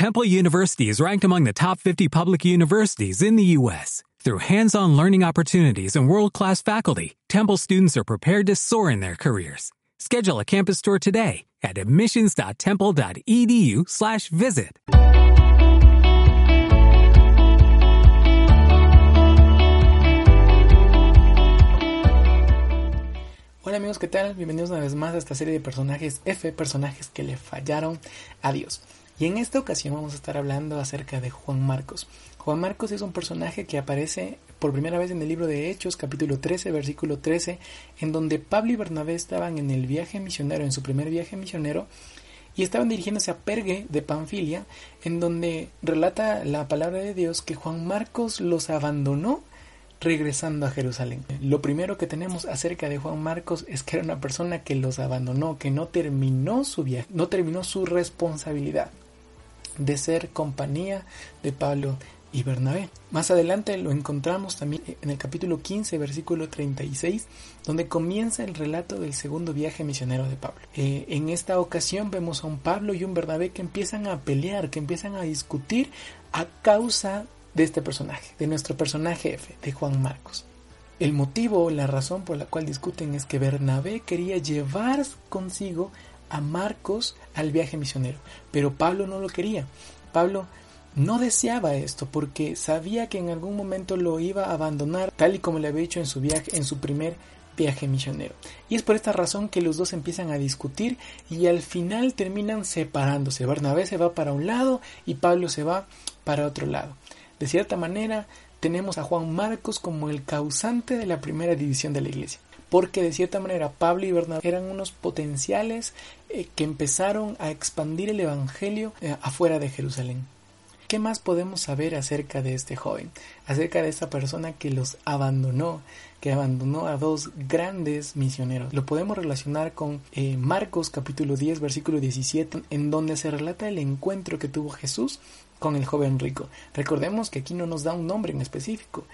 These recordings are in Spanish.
Temple University is ranked among the top 50 public universities in the U.S. Through hands-on learning opportunities and world-class faculty, Temple students are prepared to soar in their careers. Schedule a campus tour today at admissions.temple.edu/visit. Hola amigos, ¿qué tal? Bienvenidos una vez más a esta serie de personajes F, personajes que le fallaron a Dios. Y en esta ocasión vamos a estar hablando acerca de Juan Marcos. Juan Marcos es un personaje que aparece por primera vez en el libro de Hechos, capítulo 13, versículo 13, en donde Pablo y Bernabé estaban en el viaje misionero, en su primer viaje misionero, y estaban dirigiéndose a Pergue de Panfilia, en donde relata la palabra de Dios que Juan Marcos los abandonó regresando a Jerusalén. Lo primero que tenemos acerca de Juan Marcos es que era una persona que los abandonó, que no terminó su viaje, no terminó su responsabilidad de ser compañía de Pablo y Bernabé. Más adelante lo encontramos también en el capítulo 15, versículo 36, donde comienza el relato del segundo viaje misionero de Pablo. Eh, en esta ocasión vemos a un Pablo y un Bernabé que empiezan a pelear, que empiezan a discutir a causa de este personaje, de nuestro personaje F, de Juan Marcos. El motivo, la razón por la cual discuten es que Bernabé quería llevar consigo a Marcos al viaje misionero, pero Pablo no lo quería. Pablo no deseaba esto porque sabía que en algún momento lo iba a abandonar, tal y como le había dicho en su viaje, en su primer viaje misionero. Y es por esta razón que los dos empiezan a discutir y al final terminan separándose. Bernabé se va para un lado y Pablo se va para otro lado. De cierta manera, tenemos a Juan Marcos como el causante de la primera división de la iglesia porque de cierta manera Pablo y Bernabé eran unos potenciales eh, que empezaron a expandir el Evangelio eh, afuera de Jerusalén. ¿Qué más podemos saber acerca de este joven? Acerca de esta persona que los abandonó, que abandonó a dos grandes misioneros. Lo podemos relacionar con eh, Marcos capítulo 10 versículo 17 en donde se relata el encuentro que tuvo Jesús con el joven rico. Recordemos que aquí no nos da un nombre en específico,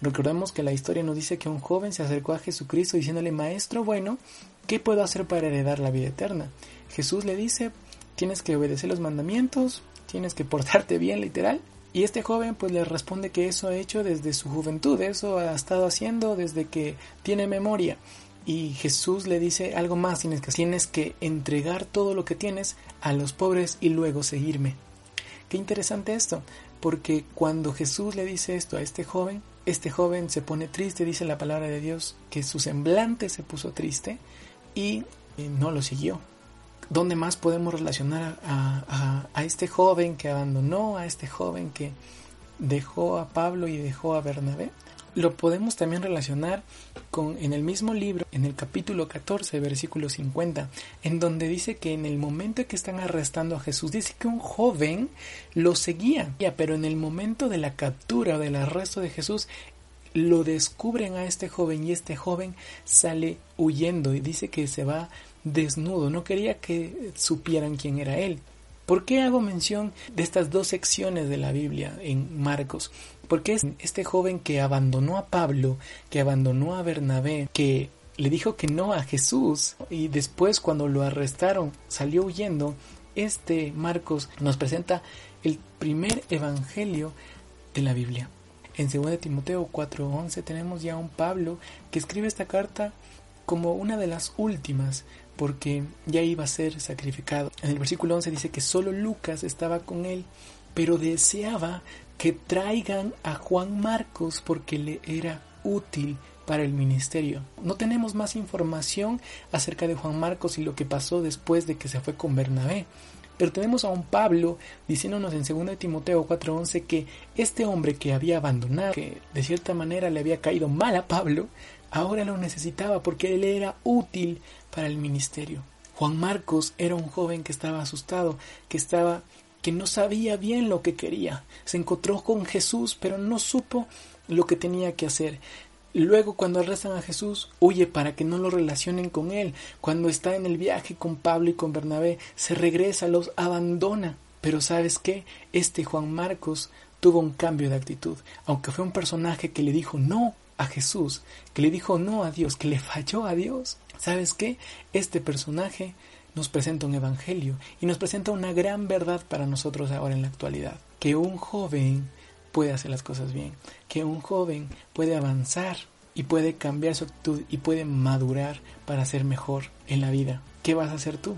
Recordemos que la historia nos dice que un joven se acercó a Jesucristo diciéndole, Maestro bueno, ¿qué puedo hacer para heredar la vida eterna? Jesús le dice, tienes que obedecer los mandamientos, tienes que portarte bien literal. Y este joven pues le responde que eso ha hecho desde su juventud, eso ha estado haciendo desde que tiene memoria. Y Jesús le dice algo más, tienes que, tienes que entregar todo lo que tienes a los pobres y luego seguirme. Qué interesante esto, porque cuando Jesús le dice esto a este joven, este joven se pone triste, dice la palabra de Dios, que su semblante se puso triste y eh, no lo siguió. ¿Dónde más podemos relacionar a, a, este joven que abandonó, a este joven que dejó a Pablo y dejó a Bernabé? Lo podemos también relacionar con en el mismo libro, en el capítulo 14, versículo 50, en donde dice que en el momento que están arrestando a Jesús, dice que un joven lo seguía, pero en el momento de la captura o del arresto de Jesús, lo descubren a este joven y este joven sale huyendo y dice que se va desnudo, no quería que supieran quién era él. ¿Por qué hago mención de estas dos secciones de la Biblia en Marcos? Porque es este joven que abandonó a Pablo, que abandonó a Bernabé, que le dijo que no a Jesús y después cuando lo arrestaron salió huyendo, este Marcos nos presenta el primer evangelio de la Biblia. En 2 Timoteo 4:11 tenemos ya un Pablo que escribe esta carta como una de las últimas porque ya iba a ser sacrificado. En el versículo 11 dice que solo Lucas estaba con él, pero deseaba que traigan a Juan Marcos porque le era útil para el ministerio. No tenemos más información acerca de Juan Marcos y lo que pasó después de que se fue con Bernabé. Pero tenemos a un Pablo diciéndonos en 2 Timoteo 4:11 que este hombre que había abandonado, que de cierta manera le había caído mal a Pablo, ahora lo necesitaba porque él era útil para el ministerio. Juan Marcos era un joven que estaba asustado, que estaba que no sabía bien lo que quería. Se encontró con Jesús, pero no supo lo que tenía que hacer. Luego, cuando arrestan a Jesús, huye para que no lo relacionen con él. Cuando está en el viaje con Pablo y con Bernabé, se regresa, los abandona. Pero sabes qué? Este Juan Marcos tuvo un cambio de actitud. Aunque fue un personaje que le dijo no a Jesús, que le dijo no a Dios, que le falló a Dios. ¿Sabes qué? Este personaje nos presenta un evangelio y nos presenta una gran verdad para nosotros ahora en la actualidad, que un joven puede hacer las cosas bien, que un joven puede avanzar y puede cambiar su actitud y puede madurar para ser mejor en la vida. ¿Qué vas a hacer tú?